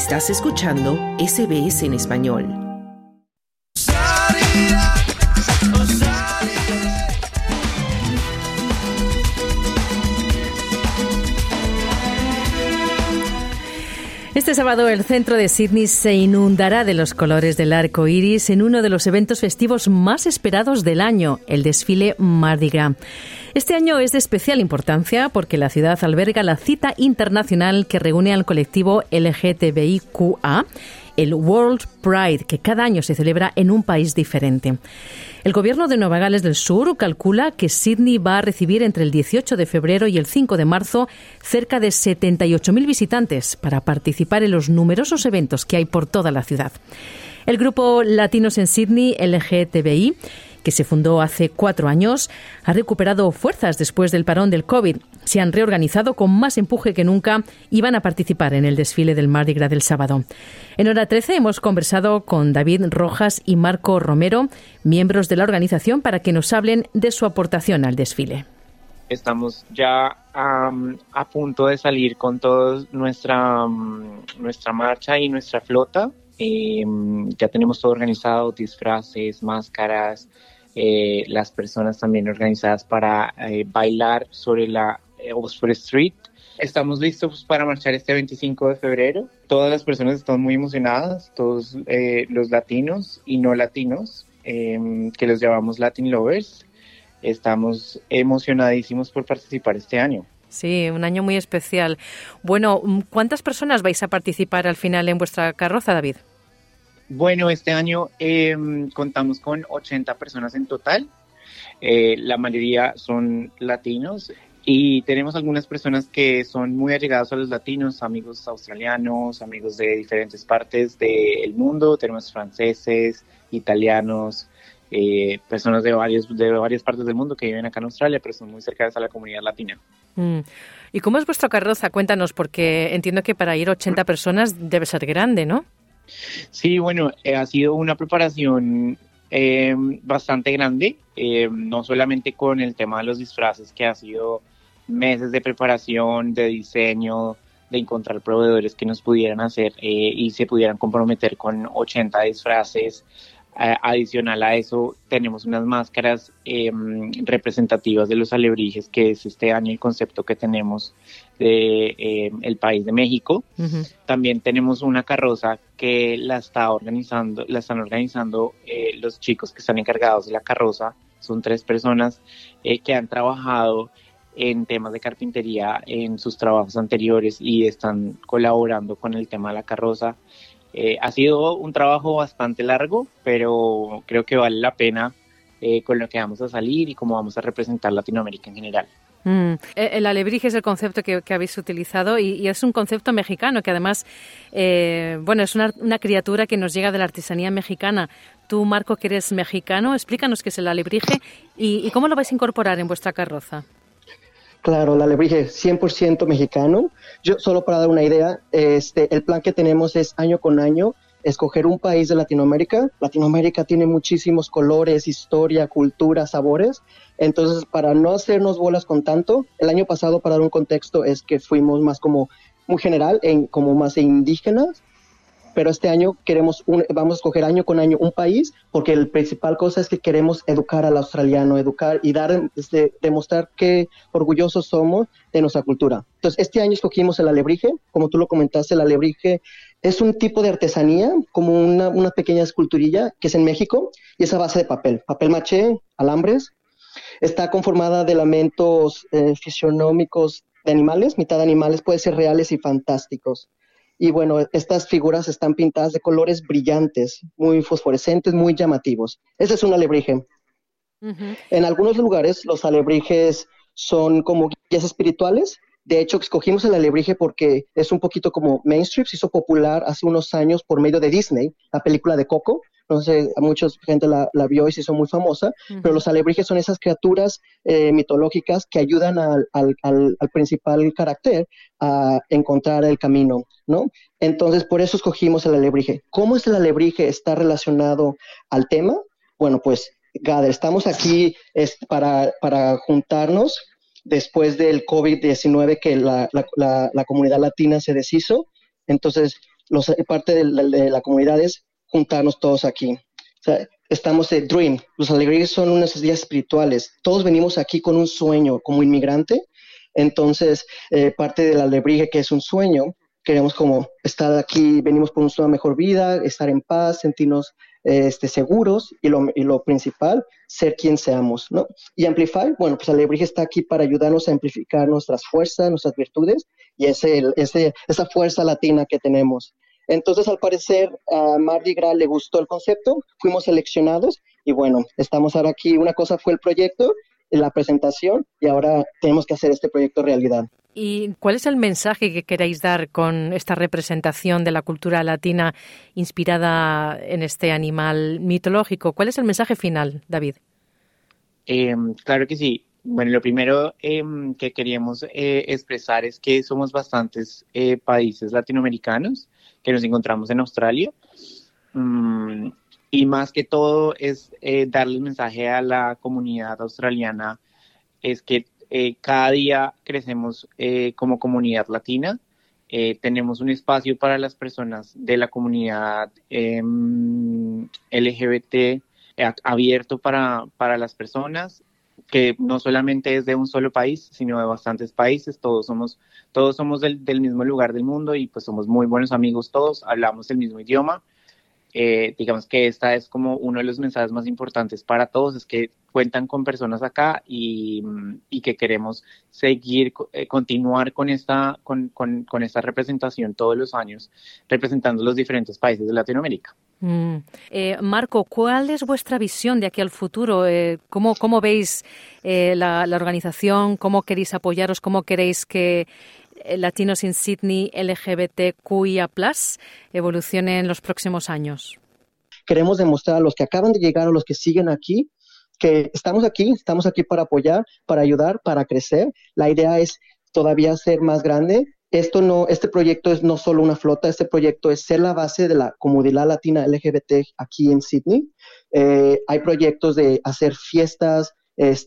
Estás escuchando SBS en español. Este sábado el centro de Sydney se inundará de los colores del arco iris en uno de los eventos festivos más esperados del año, el desfile Mardi Gras. Este año es de especial importancia porque la ciudad alberga la cita internacional que reúne al colectivo LGTBIQA el World Pride, que cada año se celebra en un país diferente. El gobierno de Nueva Gales del Sur calcula que Sydney va a recibir entre el 18 de febrero y el 5 de marzo cerca de 78.000 visitantes para participar en los numerosos eventos que hay por toda la ciudad. El grupo Latinos en Sydney, LGTBI, que se fundó hace cuatro años, ha recuperado fuerzas después del parón del COVID. Se han reorganizado con más empuje que nunca y van a participar en el desfile del Mardi Gras del sábado. En hora 13 hemos conversado con David Rojas y Marco Romero, miembros de la organización, para que nos hablen de su aportación al desfile. Estamos ya a punto de salir con toda nuestra, nuestra marcha y nuestra flota. Eh, ya tenemos todo organizado, disfraces, máscaras, eh, las personas también organizadas para eh, bailar sobre la eh, Oxford Street. Estamos listos para marchar este 25 de febrero. Todas las personas están muy emocionadas, todos los latinos y no latinos, em, que los llamamos Latin Lovers. Estamos emocionadísimos por participar este año. Sí, un año muy especial. Bueno, ¿cuántas personas vais a participar al final en vuestra carroza, David? Bueno, este año em, contamos con 80 personas en total. Eh, la mayoría son latinos y tenemos algunas personas que son muy allegadas a los latinos, amigos australianos, amigos de diferentes partes del mundo. Tenemos franceses, italianos, eh, personas de, varios, de varias partes del mundo que viven acá en Australia, pero son muy cercanas a la comunidad latina. Mm. ¿Y cómo es vuestra carroza? Cuéntanos, porque entiendo que para ir 80 personas debe ser grande, ¿no? Sí, bueno, eh, ha sido una preparación eh, bastante grande, eh, no solamente con el tema de los disfraces, que ha sido meses de preparación, de diseño, de encontrar proveedores que nos pudieran hacer y se pudieran comprometer con 80 disfraces, adicional a eso, tenemos unas máscaras em, representativas de los alebrijes, que es este año el concepto que tenemos de em, el país de México. También tenemos una carroza que la está organizando, la están organizando eh, los chicos que están encargados de la carroza. Son tres personas eh, que han trabajado en temas de carpintería en sus trabajos anteriores y están colaborando con el tema de la carroza. Eh, ha sido un trabajo bastante largo, pero creo que vale la pena eh, con lo que vamos a salir y cómo vamos a representar Latinoamérica en general. Mm. E, el alebrije es el concepto que, habéis utilizado y, es un concepto mexicano que además, eh, bueno, es una, criatura que nos llega de la artesanía mexicana. Tú, Marco, que eres mexicano, explícanos qué es el alebrije y, y cómo lo vais a incorporar en vuestra carroza. Claro, la alebrije 100% mexicano. Yo solo para dar una idea, este, el plan que tenemos es año con año escoger un país de Latinoamérica. Latinoamérica tiene muchísimos colores, historia, cultura, sabores. Entonces, para no hacernos bolas con tanto, el año pasado, para dar un contexto, es que fuimos más como muy general, en, como más indígenas, pero este año queremos vamos a escoger año con año un país porque el principal cosa es que queremos educar al australiano, educar y dar, este, demostrar qué orgullosos somos de nuestra cultura. Entonces, este año escogimos el alebrije, como tú lo comentaste, el alebrije es un tipo de artesanía, como una, una pequeña esculturilla que es en México y es a base de papel, papel maché, alambres. Está conformada de elementos eh, fisionómicos de animales, mitad animales, puede ser reales y fantásticos. Y bueno, estas figuras están pintadas de colores brillantes, muy fosforescentes, muy llamativos. Ese es un alebrije. En algunos lugares los alebrijes son como guías espirituales. De hecho, escogimos el alebrije porque es un poquito como mainstream, se hizo popular hace unos años por medio de Disney, la película de Coco no sé, a mucha gente la, vio y se hizo muy famosa, pero los alebrijes son esas criaturas eh, mitológicas que ayudan al, al, principal carácter a encontrar el camino, ¿no? Entonces, por eso escogimos el alebrije. ¿Cómo es el alebrije está relacionado al tema? Bueno, pues, Gader, estamos aquí es para, para juntarnos después del COVID-19 que la, la, la, comunidad latina se deshizo. Entonces, los, parte de la, comunidad es juntarnos todos aquí. estamos de Dream, los alegrías son unas días espirituales. Todos venimos aquí con un sueño como inmigrante. Entonces, eh, parte del alebrije que es un sueño, queremos como estar aquí, venimos por una mejor vida, estar en paz, sentirnos este, seguros y lo, y lo, principal, ser quien seamos, ¿no? Y Amplify, bueno, pues Alebrije está aquí para ayudarnos a amplificar nuestras fuerzas, nuestras virtudes y ese, ese, esa fuerza latina que tenemos. Entonces, al parecer, a Mardi Gras le gustó el concepto, fuimos seleccionados y bueno, estamos ahora aquí. Una cosa fue el proyecto, la presentación y ahora tenemos que hacer este proyecto realidad. ¿Y cuál es el mensaje que queréis dar con esta representación de la cultura latina inspirada en este animal mitológico? ¿Cuál es el mensaje final, David? Em, claro que sí. Bueno, lo primero em, que queríamos eh, expresar es que somos bastantes eh, países latinoamericanos que nos encontramos en Australia. Mm, y más que todo es eh, darle el mensaje a la comunidad australiana, es que cada día crecemos como comunidad latina. Tenemos un espacio para las personas de la comunidad em, LGBT abierto para, para las personas que no solamente es de un solo país, sino de bastantes países. Todos somos, todos somos del, del mismo lugar del mundo y pues somos muy buenos amigos todos, hablamos el mismo idioma. Eh, digamos que esta es como uno de los mensajes más importantes para todos, es que cuentan con personas acá y, que queremos seguir, eh, continuar con esta, con, con, con, esta representación todos los años, representando los diferentes países de Latinoamérica. Mm. Eh, Marco, ¿cuál es vuestra visión de aquí al futuro? ¿cómo, ¿cómo, veis la, organización? ¿Cómo queréis apoyaros? ¿Cómo queréis que eh, Latinos in Sydney LGBTQIA evolucione en los próximos años? Queremos demostrar a los que acaban de llegar o los que siguen aquí que estamos aquí, estamos aquí para apoyar, para ayudar, para crecer. La idea es todavía ser más grande. Esto no, este proyecto es no solo una flota, este proyecto es ser la base de la comunidad latina LGBT aquí en Sydney. Eh, hay proyectos de hacer fiestas,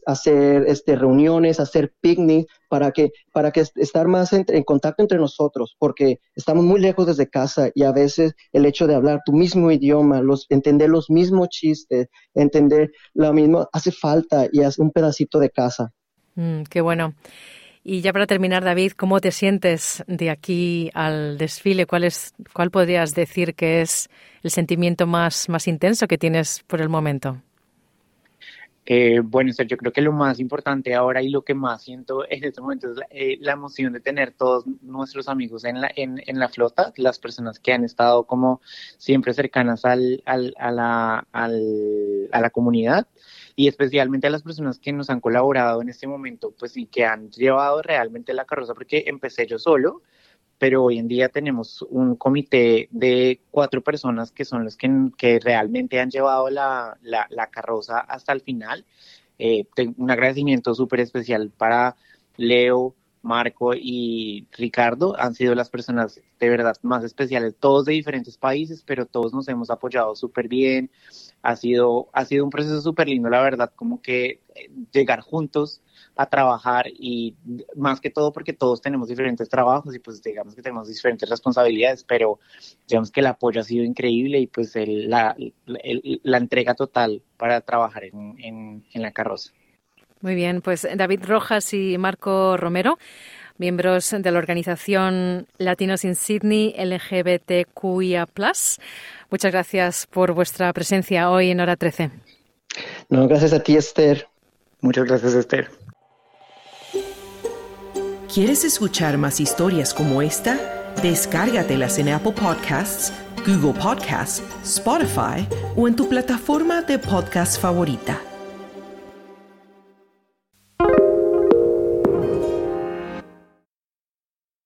hacer este, reuniones, hacer picnic, para que, para que estar más en, contacto entre nosotros, porque estamos muy lejos desde casa y a veces el hecho de hablar tu mismo idioma, los, entender los mismos chistes, entender lo mismo, hace falta y hace un pedacito de casa. Mm, qué bueno. Y ya para terminar, David, ¿cómo te sientes de aquí al desfile? ¿Cuál, es, cuál podrías decir que es el sentimiento más, más intenso que tienes por el momento? Eh, bueno, yo creo que lo más importante ahora y lo que más siento en este momento es la, eh, emoción de tener todos nuestros amigos en la, en, en, la flota, las personas que han estado como siempre cercanas al, al, a, la, al, a la comunidad y especialmente a las personas que nos han colaborado en este momento, pues y que han llevado realmente la carroza, porque empecé yo solo, pero hoy en día tenemos un comité de cuatro personas que son los que, que realmente han llevado la, la, carroza hasta el final. Eh, un agradecimiento súper especial para Leo, Marco y Ricardo. Han sido las personas de verdad más especiales, todos de diferentes países, pero todos nos hemos apoyado súper bien. Ha sido, ha sido un proceso súper lindo, la verdad, como que eh, llegar juntos a trabajar y más que todo porque todos tenemos diferentes trabajos y pues digamos que tenemos diferentes responsabilidades, pero digamos que el apoyo ha sido increíble y pues la, la entrega total para trabajar en, en, en la carroza. Muy bien, pues David Rojas y Marco Romero miembros de la organización Latinos in Sydney LGBTQIA. Muchas gracias por vuestra presencia hoy en Hora 13. No, gracias a ti, Esther. Muchas gracias, Esther. ¿Quieres escuchar más historias como esta? Descárgatelas en Apple Podcasts, Google Podcasts, Spotify o en tu plataforma de podcast favorita.